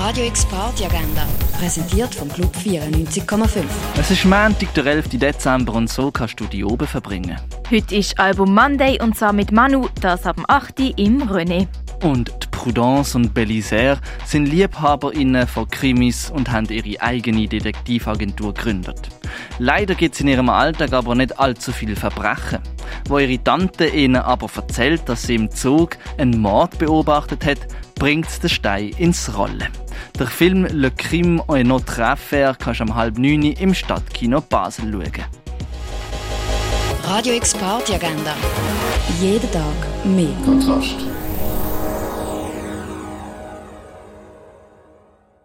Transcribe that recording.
Radio X Party Agenda, präsentiert vom Club 94,5. Es ist Montag, der 11. Dezember und so kannst du die oben verbringen. Heute ist Album Monday und zwar mit Manu, das ab dem 8. im René. Und die Prudence und Belisaire sind LiebhaberInnen von Krimis und haben ihre eigene Detektivagentur gegründet. Leider gibt es in ihrem Alltag aber nicht allzu viele Verbrechen. Wo ihre Tante ihnen aber erzählt, dass sie im Zug einen Mord beobachtet hat, bringt den Stein ins Rollen. Der Film Le Crime et notre affaire kannst du um halb neun im Stadtkino Basel schauen. Radio X Party Agenda. Jeden Tag mehr. Kontrast.